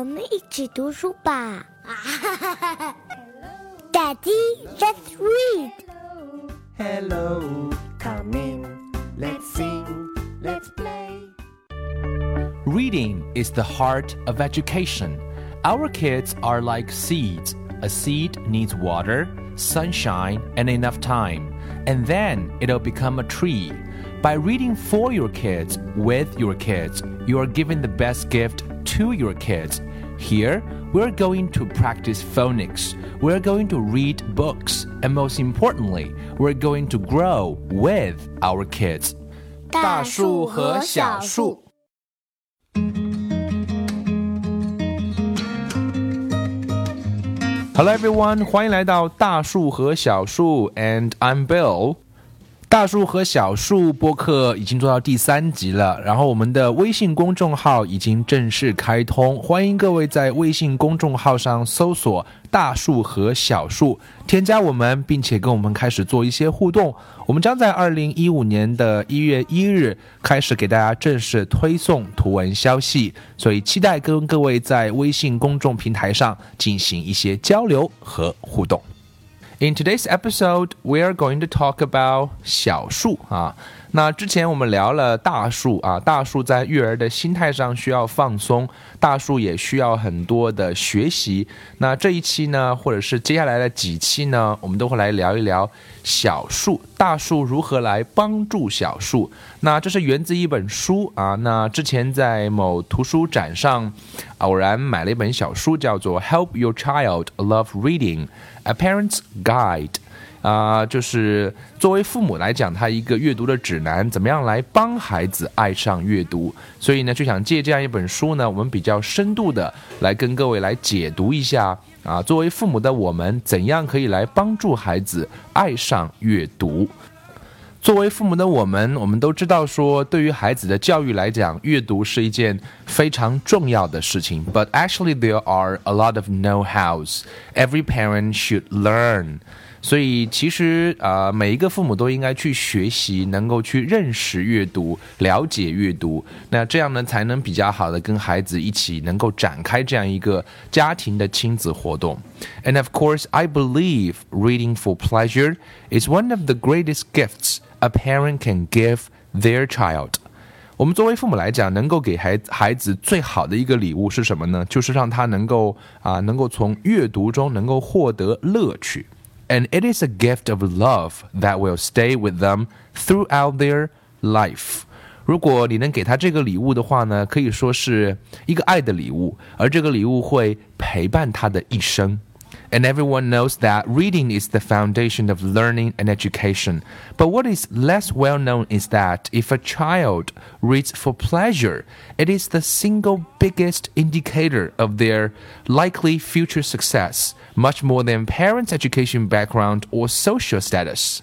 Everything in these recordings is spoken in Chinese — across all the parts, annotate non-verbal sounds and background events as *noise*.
我们一起读书吧。Daddy, *laughs* let's read. Hello, come in. Let's sing, let's play. Reading is the heart of education. Our kids are like seeds. A seed needs water, sunshine, and enough time, and then it'll become a tree. By reading for your kids, with your kids, you are giving the best gift to your kids. Here, we're going to practice phonics. We're going to read books. And most importantly, we're going to grow with our kids. 大树和小树。 Hello everyone，欢迎来到大树和小树，and I'm Bill。 大树和小树播客已经做到第三集了，然后我们的微信公众号已经正式开通，欢迎各位在微信公众号上搜索“大树和小树”，添加我们，并且跟我们开始做一些互动。我们将在二零一五年的一月一日开始给大家正式推送图文消息，所以期待跟各位在微信公众平台上进行一些交流和互动。In today's episode, we are going to talk about 小树啊。 那之前我们聊了大树啊，大树在育儿的心态上需要放松，大树也需要很多的学习。那这一期呢，或者是接下来的几期呢，我们都会来聊一聊小树，大树如何来帮助小树。那这是源自一本书啊。那之前在某图书展上偶然买了一本小书，叫做《Help Your Child Love Reading: A Parent's Guide》。啊、就是作为父母来讲，他一个阅读的指南，怎么样来帮孩子爱上阅读？所以呢，就想借这样一本书呢，我们比较深度的来跟各位来解读一下啊，作为父母的我们，怎样可以来帮助孩子爱上阅读？作为父母的我们，我们都知道说，对于孩子的教育来讲，阅读是一件非常重要的事情。But actually, there are a lot of know-hows every parent should learn. 所以其实啊、每一个父母都应该去学习，能够去认识阅读、了解阅读，那这样呢，才能比较好的跟孩子一起能够展开这样一个家庭的亲子活动。And of course, I believe reading for pleasure is one of the greatest gifts a parent can give their child. 我们作为父母来讲，能够给孩孩子最好的一个礼物是什么呢？就是让他能够啊，能够从阅读中能够获得乐趣。And it is a gift of love that will stay with them throughout their life. 如果你能给他这个礼物的话呢，可以说是一个爱的礼物，而这个礼物会陪伴他的一生。 And everyone knows that reading is the foundation of learning and education. But what is less well known is that if a child reads for pleasure, it is the single biggest indicator of their likely future success, much more than parents' education background or social status.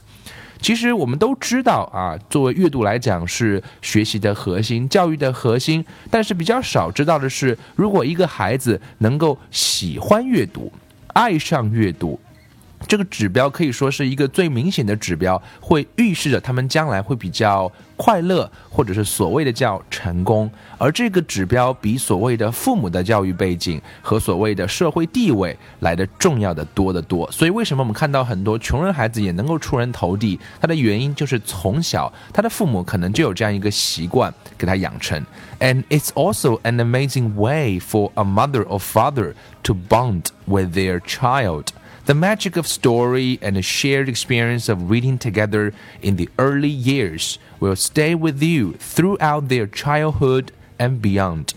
其实我们都知道啊，作为阅读来讲是学习的核心、教育的核心，但是比较少知道的是，如果一个孩子能够喜欢阅读， 爱上阅读，这个指标可以说是一个最明显的指标，会预示着他们将来会比较快乐，或者是所谓的叫成功。而这个指标比所谓的父母的教育背景和所谓的社会地位来的重要的多得多。所以，为什么我们看到很多穷人孩子也能够出人头地？他的原因就是从小他的父母可能就有这样一个习惯给他养成。And it's also an amazing way for a mother or father to bond with their child. The magic of story and the shared experience of reading together in the early years will stay with you throughout their childhood and beyond.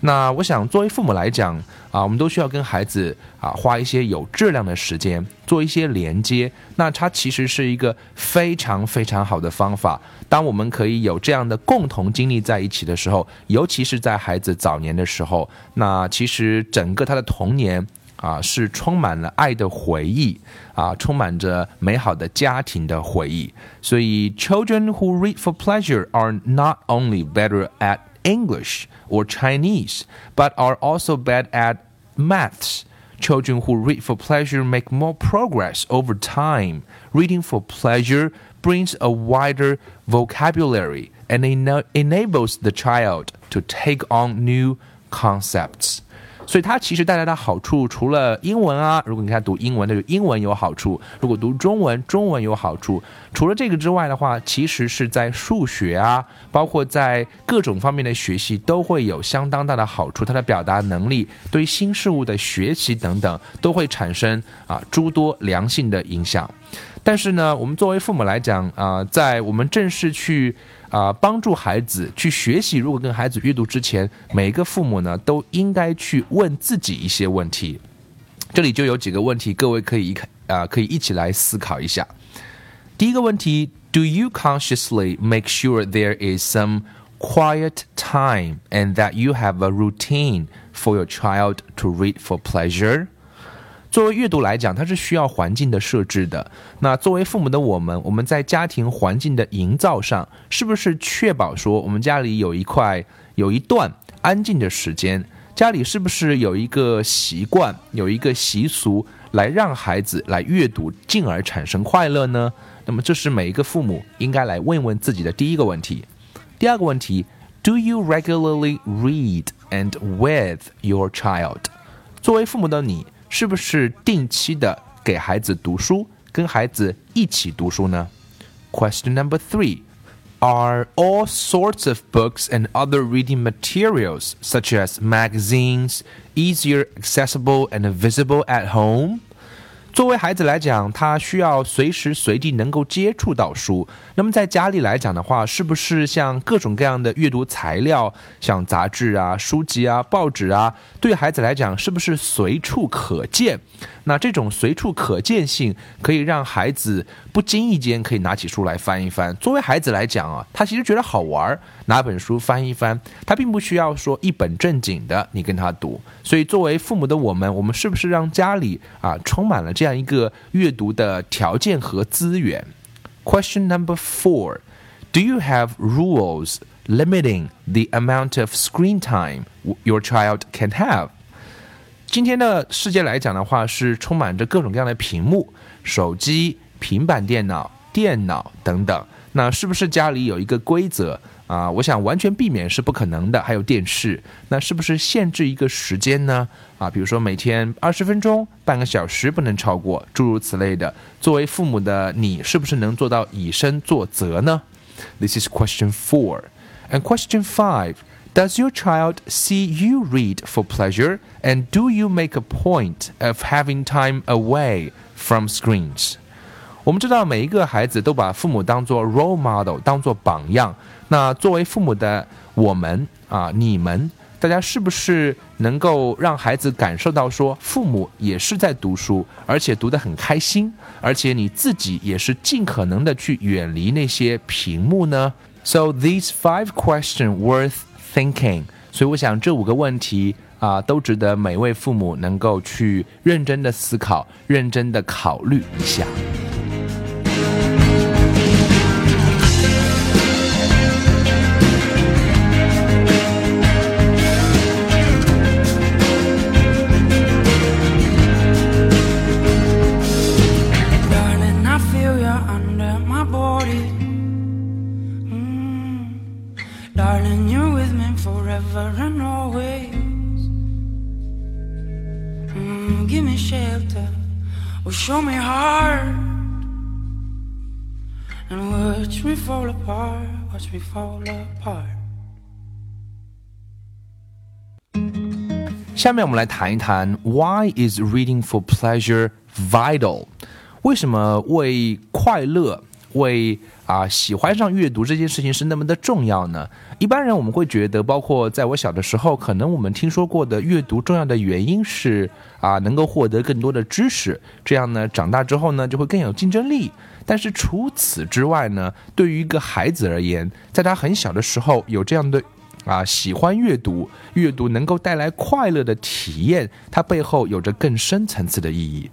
那我想，作为父母来讲啊，我们都需要跟孩子啊花一些有质量的时间，做一些连接。那它其实是一个非常非常好的方法。当我们可以有这样的共同经历在一起的时候，尤其是在孩子早年的时候，那其实整个他的童年。啊，是充满了爱的回忆啊，充满着美好的家庭的回忆。所以，children who read for pleasure are not only better at English or Chinese, but are also bad at maths. Children who read for pleasure make more progress over time. Reading for pleasure brings a wider vocabulary and ena- enables the child to take on new concepts. 所以它其实带来的好处，除了英文啊，如果你看读英文，那就英文有好处；如果读中文，中文有好处。除了这个之外的话，其实是在数学啊，包括在各种方面的学习都会有相当大的好处。它的表达能力、对新事物的学习等等，都会产生啊诸多良性的影响。但是呢，我们作为父母来讲啊，在我们正式去。啊，帮助孩子去学习。如果跟孩子阅读之前，每一个父母呢都应该去问自己一些问题。这里就有几个问题，各位可以一看啊，可以一起来思考一下。第一个问题：Do you consciously make sure there is some quiet time and that you have a routine for your child to read for pleasure？作为阅读来讲，它是需要环境的设置的。那作为父母的我们，我们在家庭环境的营造上，是不是确保说我们家里有一块、有一段安静的时间？家里是不是有一个习惯、有一个习俗，来让孩子来阅读，进而产生快乐呢？那么，这是每一个父母应该来问问自己的第一个问题。第二个问题：Do you regularly read and with your child？作为父母的你。是不是定期的给孩子读书，跟孩子一起读书呢？Question number three. Are all sorts of books and other reading materials, such as magazines, easier accessible and visible at home? 作为孩子来讲，他需要随时随地能够接触到书。那么在家里来讲的话，是不是像各种各样的阅读材料，像杂志啊、书籍啊、报纸啊，对孩子来讲是不是随处可见？那这种随处可见性，可以让孩子不经意间可以拿起书来翻一翻。作为孩子来讲啊，他其实觉得好玩儿，拿本书翻一翻，他并不需要说一本正经的你跟他读。所以作为父母的我们，我们是不是让家里啊充满了这样一个阅读的条件和资源？Question number four: Do you have rules limiting the amount of screen time your child can have? 今天的世界来讲的话，是充满着各种各样的屏幕，手机、平板电脑、电脑等等。那是不是家里有一个规则？啊，我想完全避免是不可能的。还有电视，那是不是限制一个时间呢？啊，比如说每天二十分钟、半个小时不能超过，诸如此类的。作为父母的你，是不是能做到以身作则呢？This is question four, and question five. Does your child see you read for pleasure, and do you make a point of having time away from screens? 我们知道每一个孩子都把父母当做 role model，当做榜样。那作为父母的我们啊，你们大家是不是能够让孩子感受到说，父母也是在读书，而且读得很开心，而且你自己也是尽可能的去远离那些屏幕呢？So these five questions worth thinking。所以我想这五个问题啊，都值得每位父母能够去认真的思考，认真的考虑一下。下面我们来谈一谈 Why is reading for pleasure vital？为什么为快乐、为啊喜欢上阅读这件事情是那么的重要呢？一般人我们会觉得，包括在我小的时候，可能我们听说过的阅读重要的原因是啊，能够获得更多的知识，这样呢，长大之后呢就会更有竞争力。但是除此之外呢，对于一个孩子而言，在他很小的时候有这样的啊喜欢阅读，阅读能够带来快乐的体验，它背后有着更深层次的意义。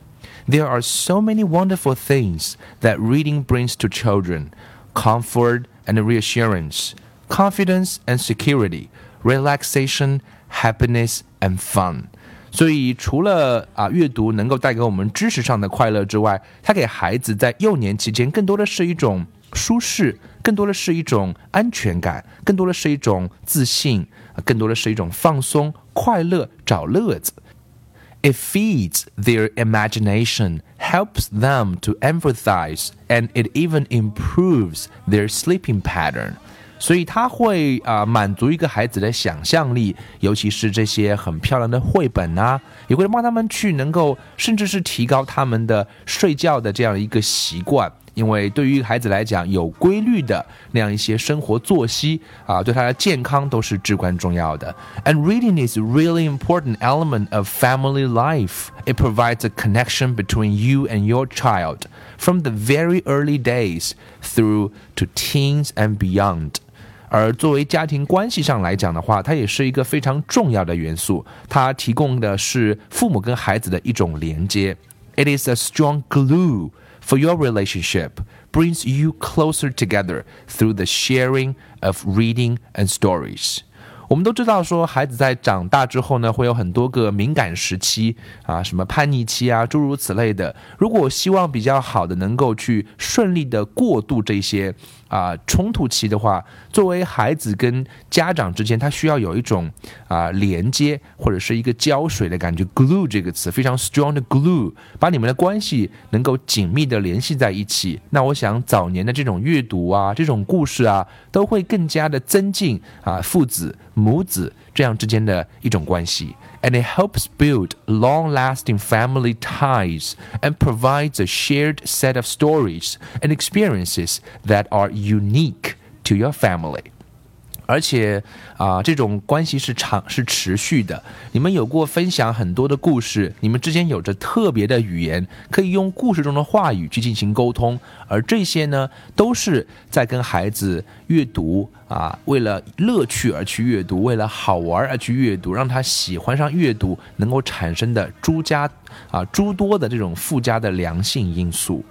There are so many wonderful things that reading brings to children: comfort and reassurance. confidence and security, relaxation, happiness and fun。所以，除了啊阅读能够带给我们知识上的快乐之外，它给孩子在幼年期间更多的是一种舒适、更多的是一种安全感，更多的是一种自信，更多的是一种放松、快乐、找乐子。It feeds their imagination, helps them to empathize, and it even improves their sleeping pattern. 所以它会啊满足一个孩子的想象力，尤其是这些很漂亮的绘本啊，也会帮他们去能够，甚至是提高他们的睡觉的这样一个习惯。因为对于孩子来讲，有规律的那样一些生活作息啊，对他的健康都是至关重要的。And reading is a really important element of family life. It provides a connection between you and your child from the very early days through to teens and beyond. 而作为家庭关系上来讲的话，它也是一个非常重要的元素。它提供的是父母跟孩子的一种连接。It is a strong glue for your relationship brings you closer together through the sharing of reading and stories. 我们都知道，说孩子在长大之后呢，会有很多个敏感时期啊，什么叛逆期啊，诸如此类的。如果希望比较好的能够去顺利的过渡这些啊冲突期的话，作为孩子跟家长之间，他需要有一种啊连接或者是一个胶水的感觉，glue 这个词非常 strong 的 glue，把你们的关系能够紧密的联系在一起。那我想早年的这种阅读啊，这种故事啊，都会更加的增进啊父子。母子这样之间的一种关系，and it helps build long-lasting family ties and provides a shared set of stories and experiences that are unique to your family. 而且啊，这种关系是长是持续的。你们有过分享很多的故事，你们之间有着特别的语言，可以用故事中的话语去进行沟通。而这些呢，都是在跟孩子阅读啊，为了乐趣而去阅读，为了好玩而去阅读，让他喜欢上阅读，能够产生的诸家啊诸多的这种附加的良性因素。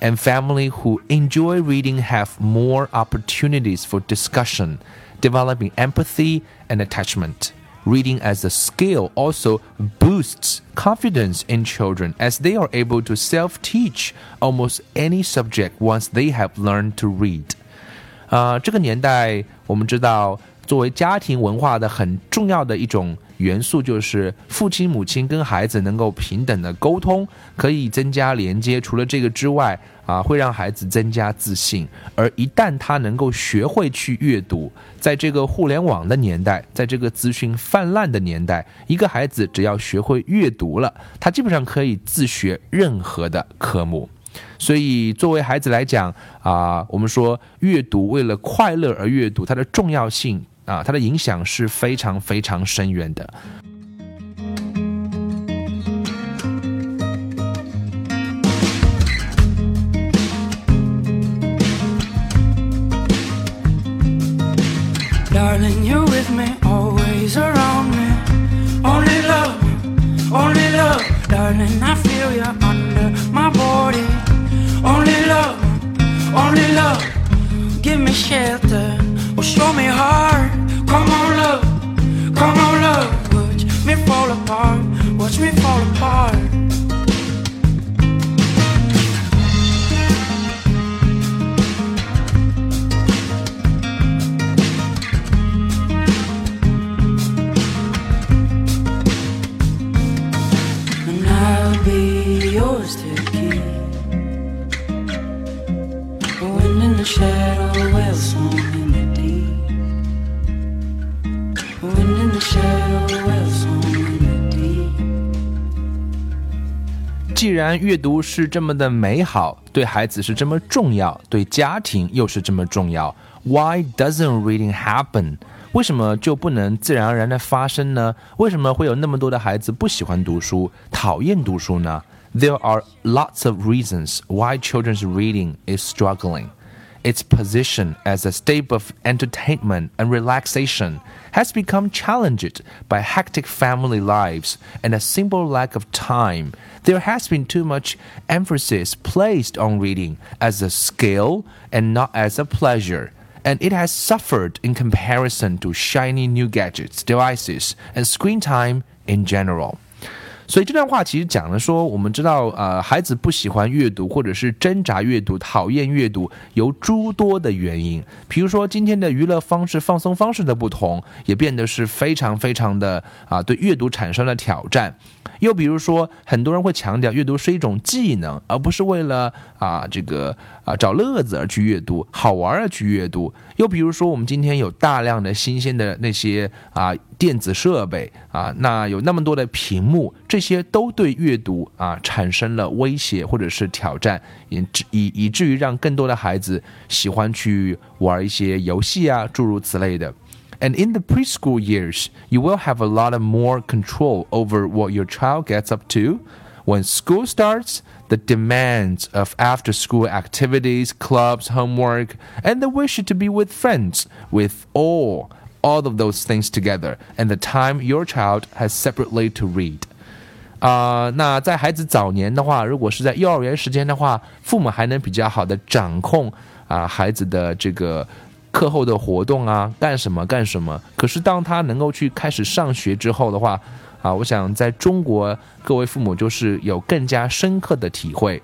And family who enjoy reading have more opportunities for discussion developing empathy and attachment. Reading as a skill also boosts confidence in children as they are able to self teach almost any subject once they have learned to read. 啊、呃，这个年代我们知道，作为家庭文化的很重要的一种 元素，就是父亲、母亲跟孩子能够平等的沟通，可以增加连接。除了这个之外，啊，会让孩子增加自信。而一旦他能够学会去阅读，在这个互联网的年代，在这个资讯泛滥的年代，一个孩子只要学会阅读了，他基本上可以自学任何的科目。所以，作为孩子来讲啊，我们说阅读为了快乐而阅读，它的重要性啊，它的影响是非常非常深远的。Darling, you're with me, always around me. Only love, only love. Darling, I feel you under my body. Only love, only love. Give me shelter, or show me heart. Come on, love, come on, love. Watch me fall apart, watch me fall apart. and I'll be yours to keep. Wind in the shadow, 既然阅读是这么的美好，对孩子是这么重要，对家庭又是这么重要，Why doesn't reading happen？为什么就不能自然而然的发生呢？为什么会有那么多的孩子不喜欢读书，讨厌读书呢？There are lots of reasons why children's reading is struggling. Its position as a staple of entertainment and relaxation has become challenged by hectic family lives and a simple lack of time. There has been too much emphasis placed on reading as a skill and not as a pleasure and it has suffered in comparison to shiny new gadgets, devices, and screen time in general. 所以这段话其实讲了说，我们知道，呃，孩子不喜欢阅读，或者是挣扎阅读、讨厌阅读，有诸多的原因。比如说，今天的娱乐方式、放松方式的不同，也变得是非常非常的啊，对阅读产生了挑战。又比如说，很多人会强调阅读是一种技能，而不是为了啊这个啊找乐子而去阅读，好玩而去阅读。又比如说，我们今天有大量的新鲜的那些啊电子设备啊，那有那么多的屏幕，这些都对阅读啊产生了威胁或者是挑战，以以以至于让更多的孩子喜欢去玩一些游戏啊，诸如此类的。And in the preschool years, you will have a lot of more control over what your child gets up to. When school starts, the demands of after school activities, clubs, homework, and the wish to be with friends, with all, all of those things together, and the time your child has separately to read. 啊、呃，那在孩子早年的话，如果是在幼儿园时间的话，父母还能比较好的掌控啊、孩子的这个课后的活动啊，干什么干什么。可是当他能够去开始上学之后的话， 啊，我想在中国各位父母就是有更加深刻的体会。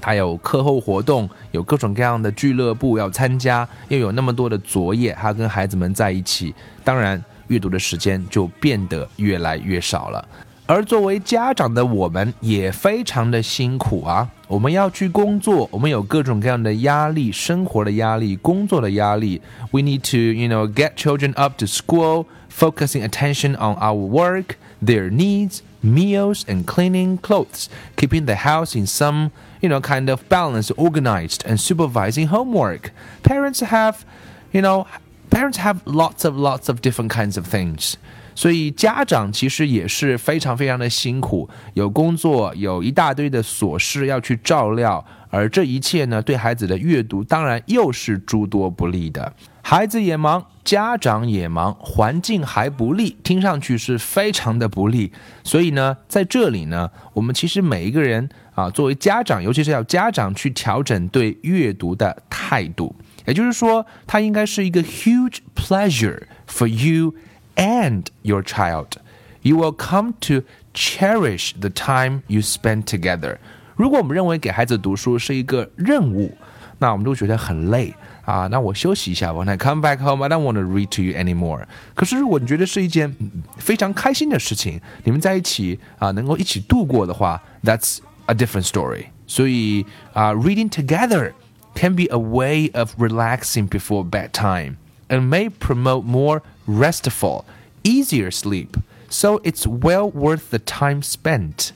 他有课后活动，有各种各样的俱乐部要参加，又有那么多的作业，他跟孩子们在一起，当然阅读的时间就变得越来越少了。而作为家长的我们也非常的辛苦啊！我们要去工作，我们有各种各样的压力，生活的压力，工作的压力。We need to, you know, get children up to school, focusing attention on our work, their needs, meals, and cleaning clothes, keeping the house in some, you know, kind of balance, organized, and supervising homework. Parents have, you know, parents have lots of lots of different kinds of things. 所以家长其实也是非常非常的辛苦，有工作，有一大堆的琐事要去照料，而这一切呢，对孩子的阅读当然又是诸多不利的。 孩子也忙，家长也忙，环境还不利，听上去是非常的不利。所以呢，在这里呢，我们其实每一个人啊，作为家长，尤其是要家长去调整对阅读的态度，也就是说，它应该是一个 huge pleasure for you。and your child. You will come to cherish the time you spend together. 如果我们认为给孩子读书是一个任务，那我们就觉得很累啊。那我休息一下，When I come back home, I don't want to read to you anymore. 可是如果你觉得是一件非常开心的事情，你们在一起啊，能够一起度过的话，That's a different story. 所以啊，reading together can be a way of relaxing before bedtime and may promote more restful, easier sleep. So it's well worth the time spent.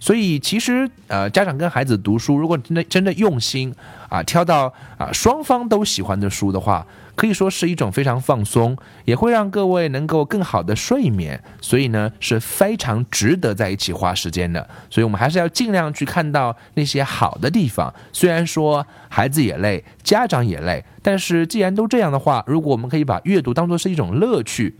所以其实呃，家长跟孩子读书，如果真的真的用心啊，挑到啊双方都喜欢的书的话，可以说是一种非常放松，也会让各位能够更好的睡眠。所以呢，是非常值得在一起花时间的。所以我们还是要尽量去看到那些好的地方。虽然说孩子也累，家长也累，但是既然都这样的话，如果我们可以把阅读当做是一种乐趣。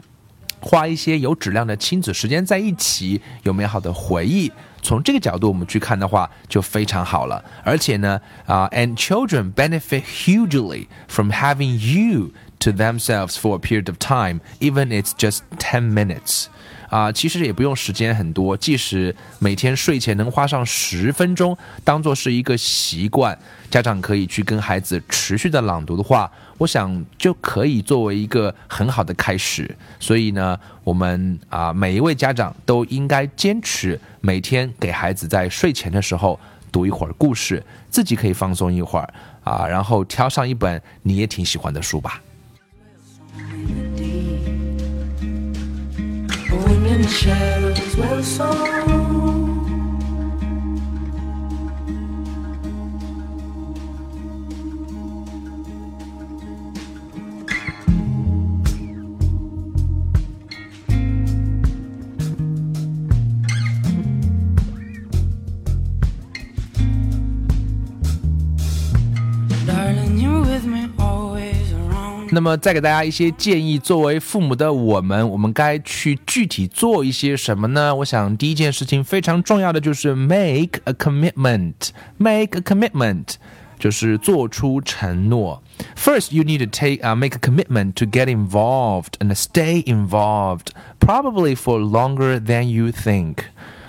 花一些有质量的亲子时间在一起，有美好的回忆。从这个角度我们去看的话，就非常好了。而且呢，啊、uh,，and children benefit hugely from having you to themselves for a period of time, even it's just ten minutes. 啊，其实也不用时间很多，即使每天睡前能花上十分钟，当做是一个习惯，家长可以去跟孩子持续的朗读的话，我想就可以作为一个很好的开始。所以呢，我们啊每一位家长都应该坚持每天给孩子在睡前的时候读一会儿故事，自己可以放松一会儿啊，然后挑上一本你也挺喜欢的书吧。When in the 那么再给大家一些建议，作为父母的我们，我们该去具体做一些什么呢？我想第一件事情非常重要的就是 make a commitment。make a commitment 就是做出承诺。First, you need to take uh, make a commitment to get involved and stay involved, probably for longer than you think.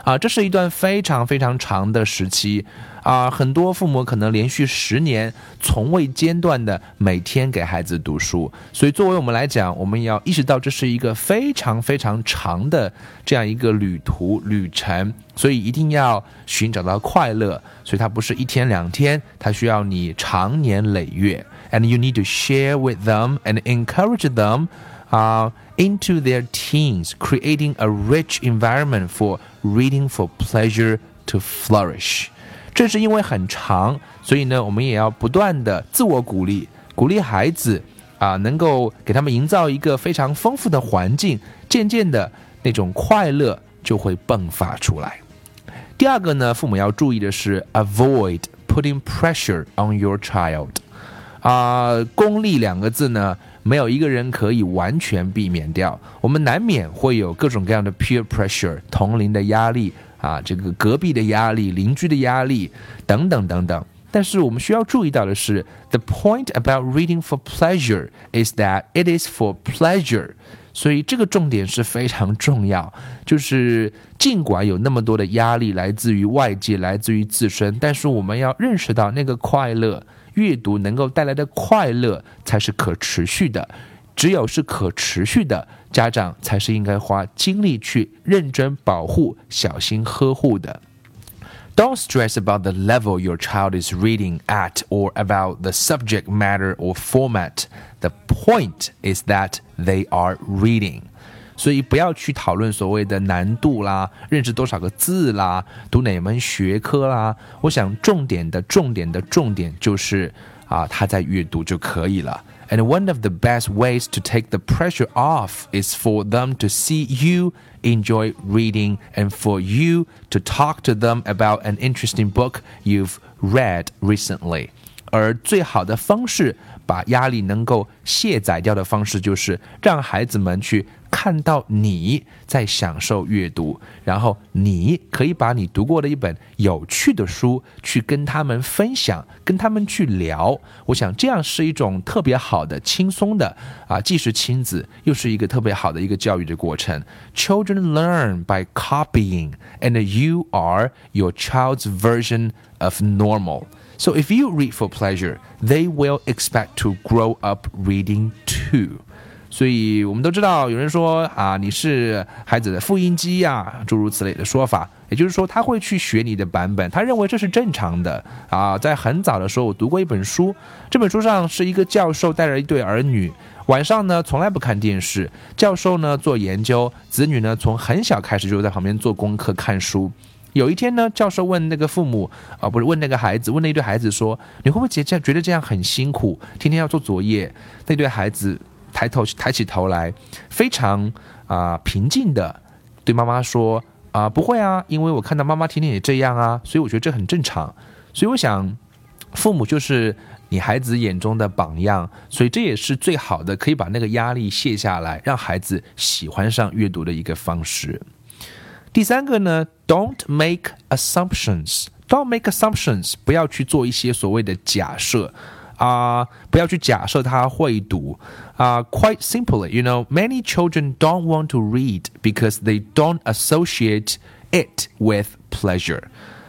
啊，这是一段非常非常长的时期啊，很多父母可能连续十年从未间断的每天给孩子读书，所以作为我们来讲，我们要意识到这是一个非常非常长的这样一个旅途旅程，所以一定要寻找到快乐，所以它不是一天两天，它需要你长年累月，and you need to share with them and encourage them. Uh, into their teens, creating a rich environment for reading for pleasure to flourish. 正是因为很长，所以呢，我们也要不断的自我鼓励，鼓励孩子啊，能够给他们营造一个非常丰富的环境，渐渐的那种快乐就会迸发出来。第二个呢，父母要注意的是，avoid putting pressure on your child。啊，功利两个字呢，没有一个人可以完全避免掉。我们难免会有各种各样的 peer pressure，同龄的压力啊，这个隔壁的压力、邻居的压力等等等等。但是我们需要注意到的是，the point about reading for pleasure is that it is for pleasure。所以这个重点是非常重要，就是尽管有那么多的压力来自于外界、来自于自身，但是我们要认识到那个快乐。阅读能够带来的快乐才是可持续的，只有是可持续的，家长才是应该花精力去认真保护、小心呵护的。Don't stress about the level your child is reading at or about the subject matter or format. The point is that they are reading. 所以不要去讨论所谓的难度啦，认识多少个字啦，读哪门学科啦。我想重点的重点的重点就是啊，他在阅读就可以了。And one of the best ways to take the pressure off is for them to see you enjoy reading and for you to talk to them about an interesting book you've read recently. 而最好的方式，把压力能够卸载掉的方式，就是让孩子们去看到你在享受阅读，然后你可以把你读过的一本有趣的书去跟他们分享，跟他们去聊。我想这样是一种特别好的、轻松的啊，既是亲子，又是一个特别好的一个教育的过程。Children learn by copying, and you are your child's version of normal. So if you read for pleasure, they will expect to grow up reading too. 所以我们都知道，有人说啊，你是孩子的复印机呀，诸如此类的说法。也就是说，他会去学你的版本，他认为这是正常的啊。在很早的时候，我读过一本书，这本书上是一个教授带着一对儿女，晚上呢从来不看电视，教授呢做研究，子女呢从很小开始就在旁边做功课看书。有一天呢，教授问那个父母啊，不是问那个孩子，问那一对孩子说：“你会不会觉觉得这样很辛苦，天天要做作业？”那对孩子抬头抬起头来，非常啊平静的对妈妈说：“啊，不会啊，因为我看到妈妈天天也这样啊，所以我觉得这很正常。所以我想，父母就是你孩子眼中的榜样，所以这也是最好的可以把那个压力卸下来，让孩子喜欢上阅读的一个方式。”第三个呢，Don't make assumptions. Don't make assumptions. 不要去做一些所谓的假设啊，不要去假设他会读啊。Quite simply, you know, many children don't want to read because they don't associate it with pleasure.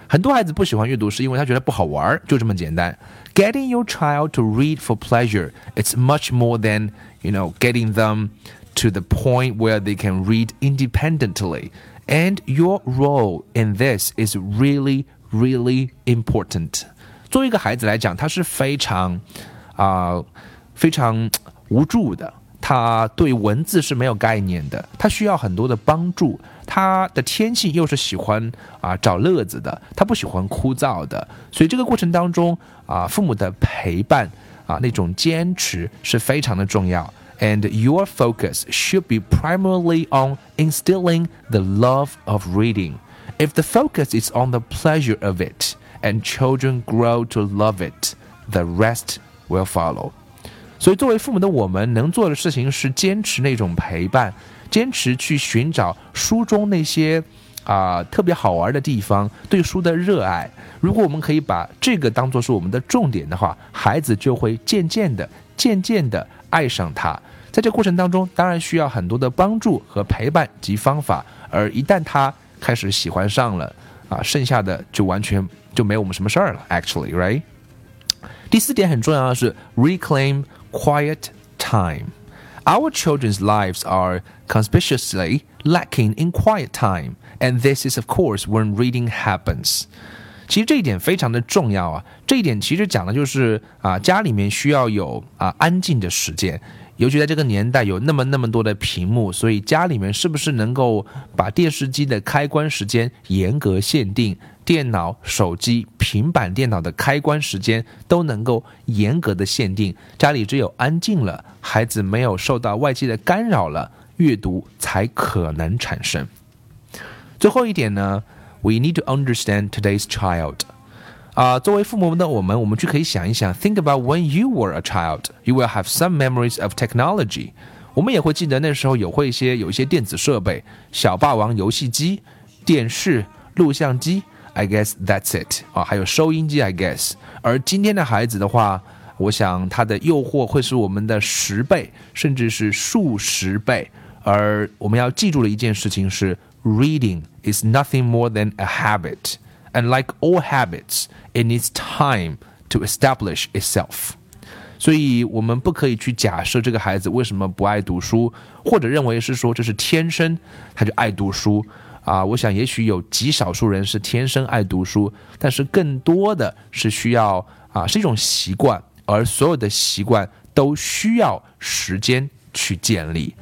很多孩子不喜欢阅读，是因为他觉得不好玩，就这么简单。Getting your child to read for pleasure, it's much more than you know getting them to the point where they can read independently. And your role in this is really, really important. 作为一个孩子来讲，他是非常啊、非常无助的。他对文字是没有概念的，他需要很多的帮助。他的天性又是喜欢啊找乐子的，他不喜欢枯燥的。所以这个过程当中啊，父母的陪伴啊，那种坚持是非常的重要。And your focus should be primarily on instilling the love of reading. If the focus is on the pleasure of it, and children grow to love it, the rest will follow. 所以，作为父母的我们能做的事情是坚持那种陪伴，坚持去寻找书中那些啊、特别好玩的地方，对书的热爱。如果我们可以把这个当做是我们的重点的话，孩子就会渐渐的、渐渐的爱上它。在这过程当中，当然需要很多的帮助和陪伴及方法。而一旦他 开始喜欢上了啊，剩下的就完全就没我们什么事儿了。Actually, right？第四点很重要的是 reclaim quiet time. Our children's lives are conspicuously lacking in quiet time, and this is, of course, when reading happens. 其实这一点非常的重要啊！这一点其实讲的就是啊，家里面需要有啊安静的时间，尤其在这个年代有那么那么多的屏幕，所以家里面是不是能够把电视机的开关时间严格限定，电脑、手机、平板电脑的开关时间都能够严格的限定？家里只有安静了，孩子没有受到外界的干扰了，阅读才可能产生。最后一点呢？We need to understand today's child. 啊、作为父母的我们，我们就可以想一想，think about when you were a child. You will have some memories of technology. 我们也会记得那时候有会一些有一些电子设备，小霸王游戏机、电视、录像机。I guess that's it. 啊，还有收音机。I guess. 而今天的孩子的话，我想他的诱惑会是我们的十倍，甚至是数十倍。而我们要记住的一件事情是，reading is nothing more than a habit, and like all habits, it needs time to establish itself. 所以我们不可以去假设这个孩子为什么不爱读书，或者认为是说这是天生他就爱读书啊。我想也许有极少数人是天生爱读书，但是更多的是需要啊是一种习惯，而所有的习惯都需要时间去建立。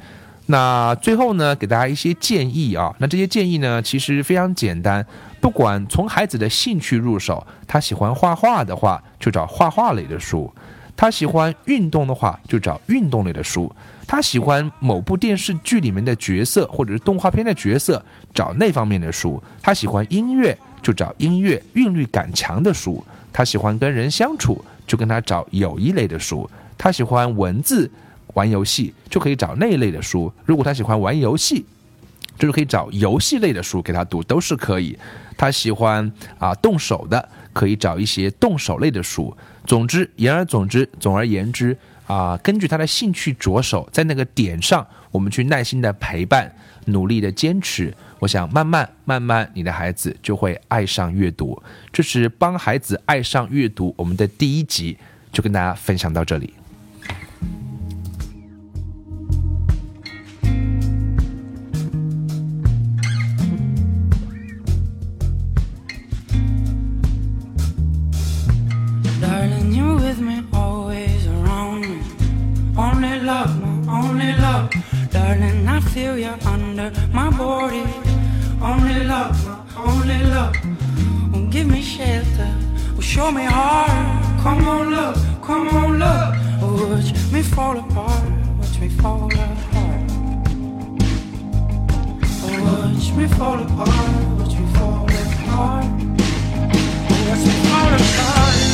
那最后呢，给大家一些建议啊。那这些建议呢，其实非常简单。不管从孩子的兴趣入手，他喜欢画画的话，就找画画类的书；他喜欢运动的话，就找运动类的书；他喜欢某部电视剧里面的角色或者是动画片的角色，找那方面的书；他喜欢音乐，就找音乐韵律感强的书；他喜欢跟人相处，就跟他找友谊类的书；他喜欢文字。玩游戏就可以找那一类的书，如果他喜欢玩游戏，就是可以找游戏类的书给他读，都是可以。他喜欢啊动手的，可以找一些动手类的书。总之，言而总之，总而言之啊，根据他的兴趣着手，在那个点上，我们去耐心的陪伴，努力的坚持。我想慢慢慢慢，你的孩子就会爱上阅读。这是帮孩子爱上阅读，我们的第一集就跟大家分享到这里。You're with me, always around me. Only love, my only love. Darling, I feel you under my body. Only love, my only love. Give me shelter, show me heart. Come on, love, come on, love. Watch me fall apart, watch me fall apart. Watch me fall apart, watch me fall apart. Watch me fall apart.